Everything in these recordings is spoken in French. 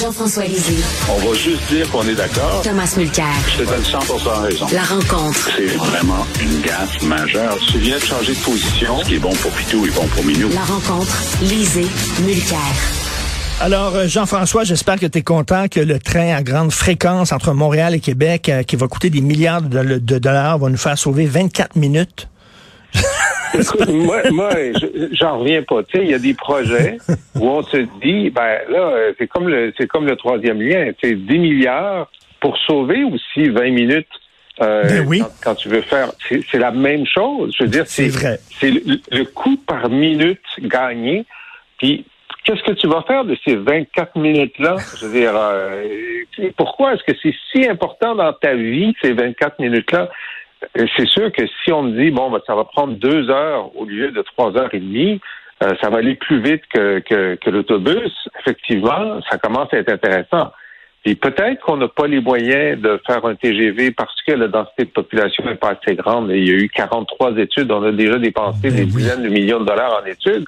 Jean-François Lisée. On va juste dire qu'on est d'accord. Thomas Mulcair. Je te donne 100 raison. La rencontre. C'est vraiment une gaffe majeure. Tu viens de changer de position. Ce qui est bon pour Pitou est bon pour Minou. La rencontre. Lisée. Mulcair. Alors, euh, Jean-François, j'espère que tu es content que le train à grande fréquence entre Montréal et Québec, euh, qui va coûter des milliards de, de dollars, va nous faire sauver 24 minutes. moi, moi j'en reviens pas. Tu sais, il y a des projets où on se dit, ben là, c'est comme le, c'est comme le troisième lien. C'est 10 milliards pour sauver aussi 20 minutes. Euh, ben oui. quand, tu veux faire, c'est la même chose. Je veux dire, c'est vrai. C'est le, coût par minute gagné. Puis qu'est-ce que tu vas faire de ces 24 minutes-là? Je veux dire, euh, pourquoi est-ce que c'est si important dans ta vie, ces 24 minutes-là? C'est sûr que si on me dit, bon, ben, ça va prendre deux heures au lieu de trois heures et demie, euh, ça va aller plus vite que, que, l'autobus, effectivement, ça commence à être intéressant. Et peut-être qu'on n'a pas les moyens de faire un TGV parce que la densité de population n'est pas assez grande. Il y a eu 43 études, on a déjà dépensé ben des dizaines de millions de dollars en études.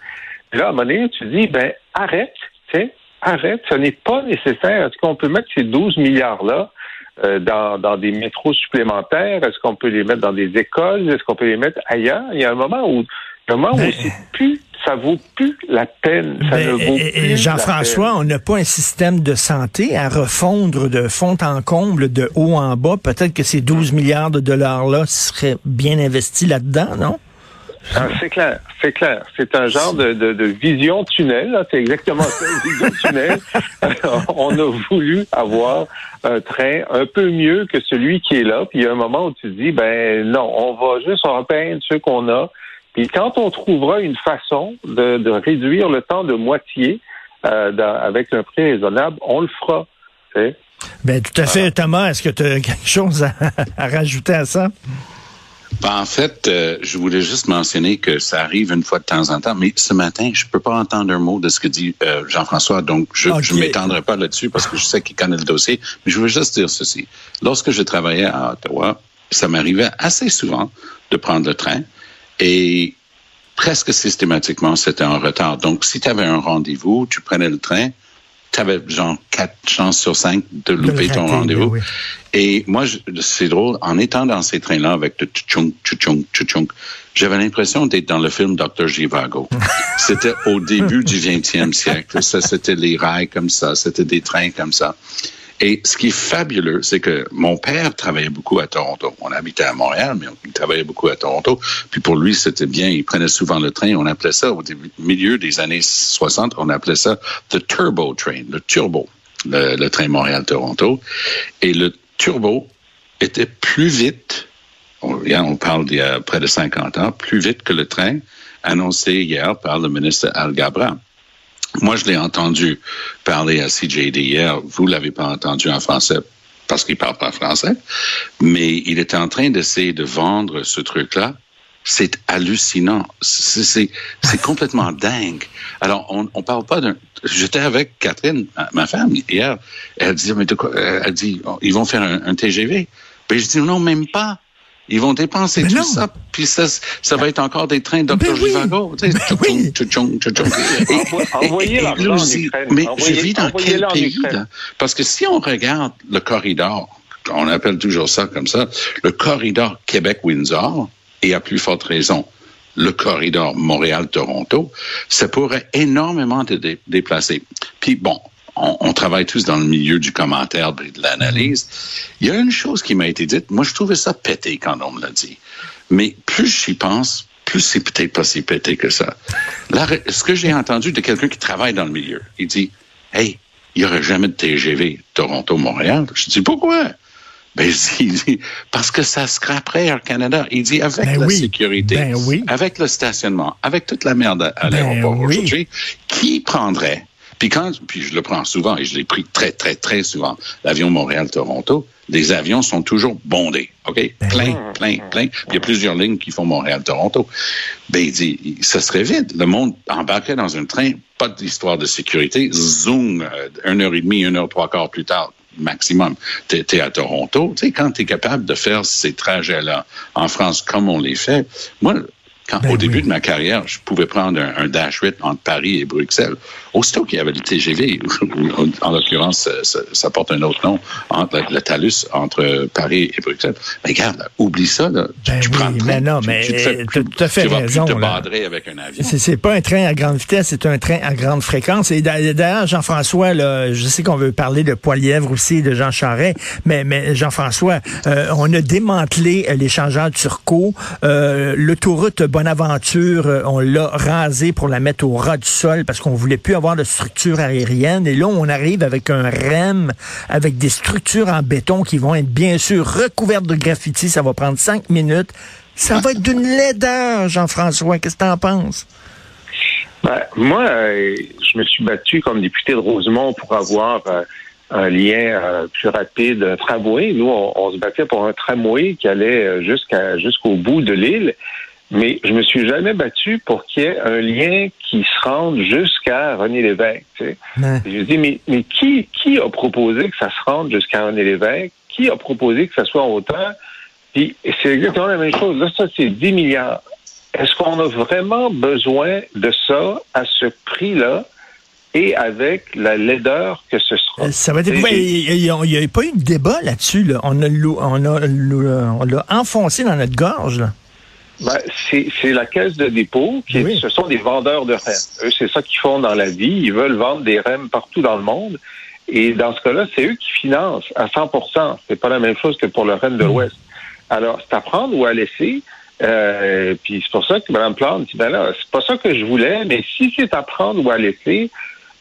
là, à un moment donné, tu dis, ben arrête, tu sais, arrête, ce n'est pas nécessaire. Est-ce qu'on peut mettre ces 12 milliards-là euh, dans, dans des métros supplémentaires? Est-ce qu'on peut les mettre dans des écoles? Est-ce qu'on peut les mettre ailleurs? Il y a un moment où, un moment où ben, c'est plus ça vaut plus la peine. Ça ben, ne vaut plus Jean-François, on n'a pas un système de santé à refondre de fond en comble, de haut en bas. Peut-être que ces 12 milliards de dollars-là seraient bien investis là-dedans, non? Ah, c'est clair, c'est clair. C'est un genre de, de, de vision tunnel. C'est exactement ça, une vision tunnel. on a voulu avoir un train un peu mieux que celui qui est là. Puis il y a un moment où tu dis, ben non, on va juste repeindre ce qu'on a. Puis quand on trouvera une façon de, de réduire le temps de moitié euh, avec un prix raisonnable, on le fera. Ben tout à fait, Thomas. Est-ce que tu as quelque chose à rajouter à ça? Ben, en fait, euh, je voulais juste mentionner que ça arrive une fois de temps en temps, mais ce matin, je peux pas entendre un mot de ce que dit euh, Jean-François, donc je ne m'étendrai pas là-dessus parce que je sais qu'il connaît le dossier, mais je veux juste dire ceci. Lorsque je travaillais à Ottawa, ça m'arrivait assez souvent de prendre le train et presque systématiquement, c'était en retard. Donc, si tu avais un rendez-vous, tu prenais le train, tu avais genre quatre chances sur cinq de louper ton rendez-vous. Et moi, c'est drôle, en étant dans ces trains-là avec le tchunk, tchunk, tchunk, j'avais l'impression d'être dans le film Dr. Givago. c'était au début du 20e siècle. Ça, c'était les rails comme ça, c'était des trains comme ça. Et ce qui est fabuleux, c'est que mon père travaillait beaucoup à Toronto. On habitait à Montréal, mais il travaillait beaucoup à Toronto. Puis pour lui, c'était bien. Il prenait souvent le train. On appelait ça, au milieu des années 60, on appelait ça the turbo train, le turbo, le, train Montréal-Toronto. Et le turbo était plus vite, on, on parle d'il y a près de 50 ans, plus vite que le train annoncé hier par le ministre Al Gabra. Moi, je l'ai entendu parler à CJD hier. Vous l'avez pas entendu en français parce qu'il parle pas français, mais il était en train d'essayer de vendre ce truc-là. C'est hallucinant. C'est complètement dingue. Alors, on, on parle pas d'un. J'étais avec Catherine, ma femme, hier. Elle dit, mais de quoi? Elle dit, ils vont faire un, un TGV. Mais je dis, non, même pas. Ils vont dépenser tout ça, puis ça, ça va être encore des trains Dr. Ben Givago. Ben oui. Envoyez l'argent en Ukraine. Mais je vis dans quel pays? Parce que si on regarde le corridor, on appelle toujours ça comme ça, le corridor Québec-Windsor, et à plus forte raison, le corridor Montréal-Toronto, ça pourrait énormément te déplacer. Puis bon, on, travaille tous dans le milieu du commentaire et de l'analyse. Il y a une chose qui m'a été dite. Moi, je trouvais ça pété quand on me l'a dit. Mais plus j'y pense, plus c'est peut-être pas si pété que ça. Là, ce que j'ai entendu de quelqu'un qui travaille dans le milieu, il dit, hey, il n'y aurait jamais de TGV Toronto-Montréal. Je dis, pourquoi? Ben, il dit, parce que ça scraperait Air Canada. Il dit, avec ben la sécurité, ben avec le stationnement, avec toute la merde à, ben l'aéroport aujourd'hui, qui prendrait puis quand, puis je le prends souvent et je l'ai pris très, très, très souvent, l'avion Montréal-Toronto, les avions sont toujours bondés, OK? Ben plein, plein, plein. Puis il y a plusieurs lignes qui font Montréal-Toronto. Ben, il dit, ça serait vide. Le monde embarquait dans un train, pas d'histoire de sécurité, zoom, euh, une heure et demie, une heure, trois quarts plus tard, maximum. Tu es, à Toronto. Tu sais, quand tu es capable de faire ces trajets-là en France comme on les fait, moi, Quand, ben au début de ma carrière, je pouvais prendre un, dash 8 entre Paris et Bruxelles. Aussitôt qu'il y avait le TGV, en l'occurrence, ça, porte un autre nom, entre le, Talus entre Paris et Bruxelles. Mais regarde, oublie ça. Là. Ben tu, prends mais non, mais tu, tout à fait tu raison. Vas plus te badrer avec un avion. C'est pas un train à grande vitesse, c'est un train à grande fréquence. Et d'ailleurs, Jean-François, je sais qu'on veut parler de Poilièvre aussi, de Jean Charest, mais, mais Jean-François, euh, on a démantelé l'échangeur Turcot. Euh, L'autoroute Bonaventure, euh, on l'a rasé pour la mettre au ras du sol parce qu'on voulait plus avoir de structure aérienne. Et là, on arrive avec un REM, avec des structures en béton qui vont être bien sûr recouvertes de graffiti. Ça va prendre cinq minutes. Ça va être d'une laideur, Jean-François. Qu'est-ce que tu en penses? Ben, moi, euh, je me suis battu comme député de Rosemont pour avoir euh, un lien plus rapide, un tramway. Nous, on, se battait pour un tramway qui allait jusqu'au bout de l'île. Mais je me suis jamais battu pour qu'il y ait un lien qui se rende jusqu'à René Lévesque. Tu sais. Je dis, mais, mais qui, qui a proposé que ça se rende jusqu'à René Lévesque? Qui a proposé que ça soit autant? Puis c'est exactement la même chose. Là, ça, c'est 10 milliards. Est-ce qu'on a vraiment besoin de ça à ce prix-là? et avec la laideur que ce sera? Ça va être, il n'y a, pas eu de débat là-dessus. On, a, on, on l'a enfoncé dans notre gorge. Là. Ben, c'est la caisse de dépôt. Qui Ce sont des vendeurs de REM. Eux, c'est ça qu'ils font dans la vie. Ils veulent vendre des REM partout dans le monde. Et dans ce cas-là, c'est eux qui financent à 100 C'est pas la même chose que pour le REM de mm. l'Ouest. Alors, c'est à prendre ou à laisser. Euh, puis c'est pour ça que Mme Plante dit, ben là, c'est pas ça que je voulais, mais si c'est à prendre ou à laisser,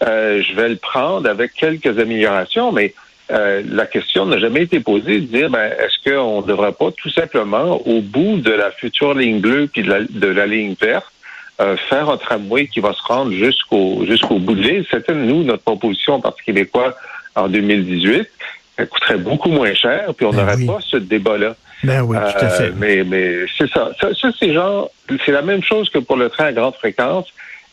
euh, je vais le prendre avec quelques améliorations, mais euh, la question n'a jamais été posée de dire ben, est-ce qu'on ne devrait pas tout simplement, au bout de la future ligne bleue puis de la, ligne verte, euh, faire un tramway qui va se rendre jusqu'au jusqu'au bout de l'île? C'était, nous, notre proposition en Parti québécois en 2018. Elle coûterait beaucoup moins cher, puis on ben n'aurait pas ce débat-là. Ben oui, tout à fait. mais mais c'est ça. Ça, ça c'est genre, c'est la même chose que pour le train à grande fréquence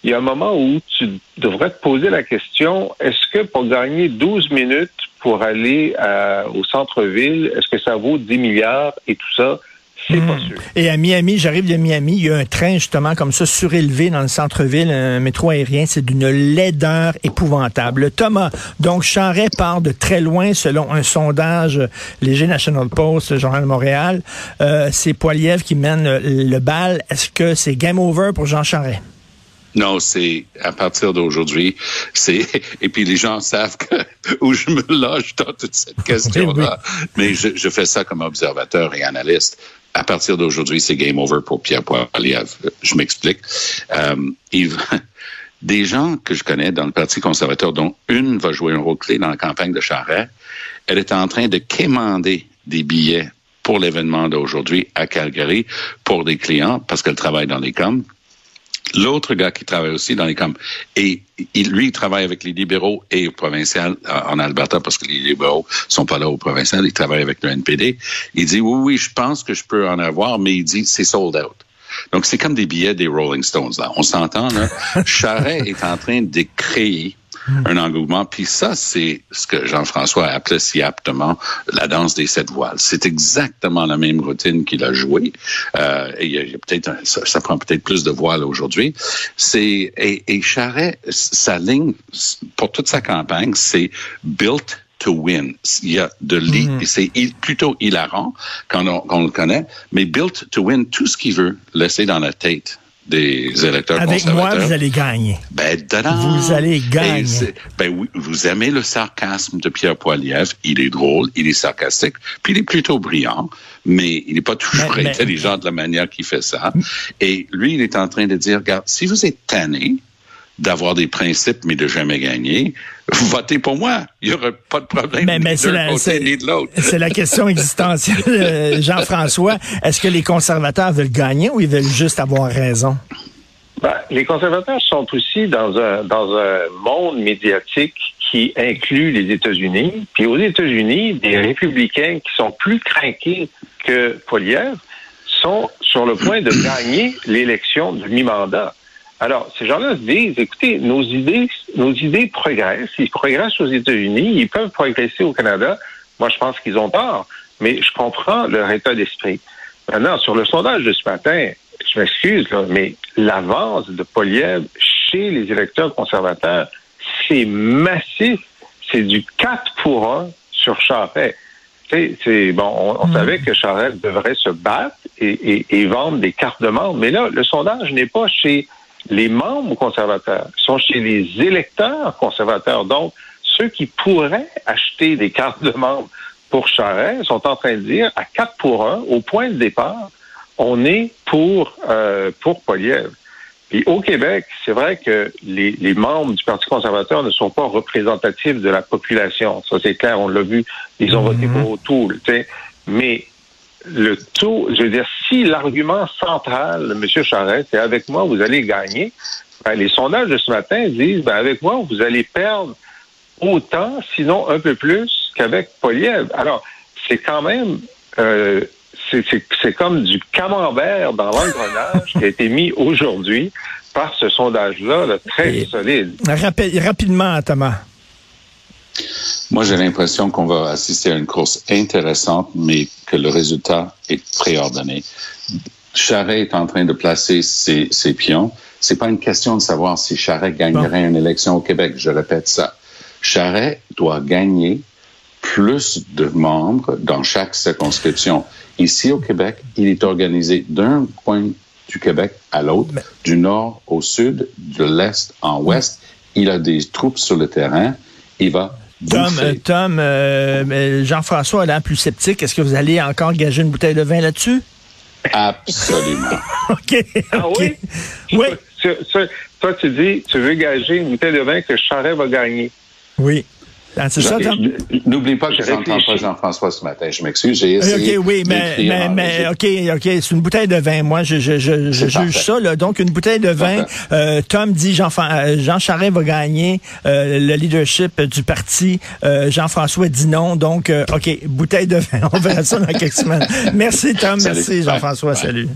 il y a un moment où tu devrais te poser la question, est-ce que pour gagner 12 minutes pour aller euh, au centre-ville, est-ce que ça vaut 10 milliards et tout ça? C'est pas hmm. sûr. Et à Miami, j'arrive de Miami, il y a un train justement comme ça surélevé dans le centre-ville, un métro aérien, c'est d'une laideur épouvantable. Thomas, donc Charret part de très loin selon un sondage Léger National Post, Journal de Montréal. Euh, c'est Poiliev qui mène le bal. Est-ce que c'est game over pour Jean Charret? Non, c'est à partir d'aujourd'hui. C'est et puis les gens savent que où je me loge dans toute cette question-là. Mais je, je, fais ça comme observateur et analyste. À partir d'aujourd'hui, c'est game over pour Pierre Poilievre. Je m'explique. Euh, des gens que je connais dans le Parti conservateur, dont une va jouer un rôle clé dans la campagne de Charest, elle est en train de quémander des billets pour l'événement d'aujourd'hui à Calgary pour des clients parce qu'elle travaille dans les coms L'autre gars qui travaille aussi dans les camps, et il, lui, il travaille avec les libéraux et au provincial en Alberta parce que les libéraux sont pas là au provincial, il travaille avec le NPD. Il dit, oui, oui, je pense que je peux en avoir, mais il dit, c'est sold out. Donc, c'est comme des billets des Rolling Stones, là. On s'entend, là. Charret est en train de créer Hmm. un engouement. Puis ça, c'est ce que Jean-François appelait si aptement la danse des sept voiles. C'est exactement la même routine qu'il a joué. Euh, et il y a, peut-être ça, prend peut-être plus de voiles aujourd'hui. C'est et, et Charret, sa ligne pour toute sa campagne, c'est built to win. Il y a de l'île, hmm. c'est plutôt hilarant quand on, quand on, le connaît, mais built to win, tout ce qu'il veut laisser dans la tête des électeurs Avec moi, vous allez gagner. Ben, Vous allez gagner. Ben oui, vous aimez le sarcasme de Pierre Poilievre. Il est drôle, il est sarcastique, puis il est plutôt brillant, mais il n'est pas toujours intelligent de la manière qu'il fait ça. Et lui, il est en train de dire, regarde, si vous êtes tanné, d'avoir des principes mais de jamais gagner, votez pour moi. Il n'y aura pas de problème mais, mais d'un côté ni de l'autre. C'est la question existentielle, euh, Jean-François. Est-ce que les conservateurs veulent gagner ou ils veulent juste avoir raison? Ben, les conservateurs sont aussi dans un, dans un monde médiatique qui inclut les États-Unis. Puis aux États-Unis, des républicains qui sont plus craqués que Polière sont sur le point de gagner l'élection de mi-mandat. Alors, ces gens-là se disent, écoutez, nos idées, nos idées progressent. Ils progressent aux États-Unis, ils peuvent progresser au Canada. Moi, je pense qu'ils ont tort, mais je comprends leur état d'esprit. Maintenant, sur le sondage de ce matin, je m'excuse, mais l'avance de Poliev chez les électeurs conservateurs, c'est massif. C'est du 4 pour 1 sur Charest. C'est bon, on, hmm. savait que Charest devrait se battre et, vendre des cartes de membres, mais là, le sondage n'est pas chez les membres conservateurs, sont chez les électeurs conservateurs. Donc, ceux qui pourraient acheter des cartes de membres pour Charest sont en train de dire à 4 pour 1, au point de départ, on est pour, euh, pour Poliev. Et au Québec, c'est vrai que les, les, membres du Parti conservateur ne sont pas représentatifs de la population. Ça, c'est clair, on l'a vu. Ils ont voté mhm. pour O'Toole. Mais le taux, je veux dire, si l'argument central de M. Charest, c'est avec moi, vous allez gagner, ben, les sondages de ce matin disent, ben, avec moi, vous allez perdre autant, sinon un peu plus qu'avec Poliev. Alors, c'est quand même euh, c'est comme du camembert dans l'engrenage qui a été mis aujourd'hui par ce sondage-là, très solide. rapidement, Thomas. Moi, j'ai l'impression qu'on va assister à une course intéressante, mais que le résultat est préordonné. Charret est en train de placer ses, ses pions. C'est pas une question de savoir si Charret gagnerait une élection au Québec. Je répète ça. Charret doit gagner plus de membres dans chaque circonscription. Ici au Québec, il est organisé d'un coin du Québec à l'autre, du nord au sud, de l'est en ouest. Il a des troupes sur le terrain. Il va Tom, euh, Tom euh, Jean-François a l'air plus sceptique. Est-ce que vous allez encore gager une bouteille de vin là-dessus? Absolument. OK. Ah oui? Oui. Toi, tu dis, tu veux gager une bouteille de vin que Charret va gagner. Oui. Ah, c'est ça, N'oublie pas que j'entends pas Jean-François ce matin. Je m'excuse. J'ai essayé. OK, oui, mais, mais, mais OK, OK. C'est une bouteille de vin. Moi, je, je, je, je juge ça. Là. Donc, une bouteille de vin. Euh, Tom dit Jean, euh, Jean Charest va gagner euh, le leadership du parti. Euh, Jean-François dit non. Donc, OK, bouteille de vin. On verra ça dans quelques semaines. Merci, Tom. Merci, Jean-François. Salut.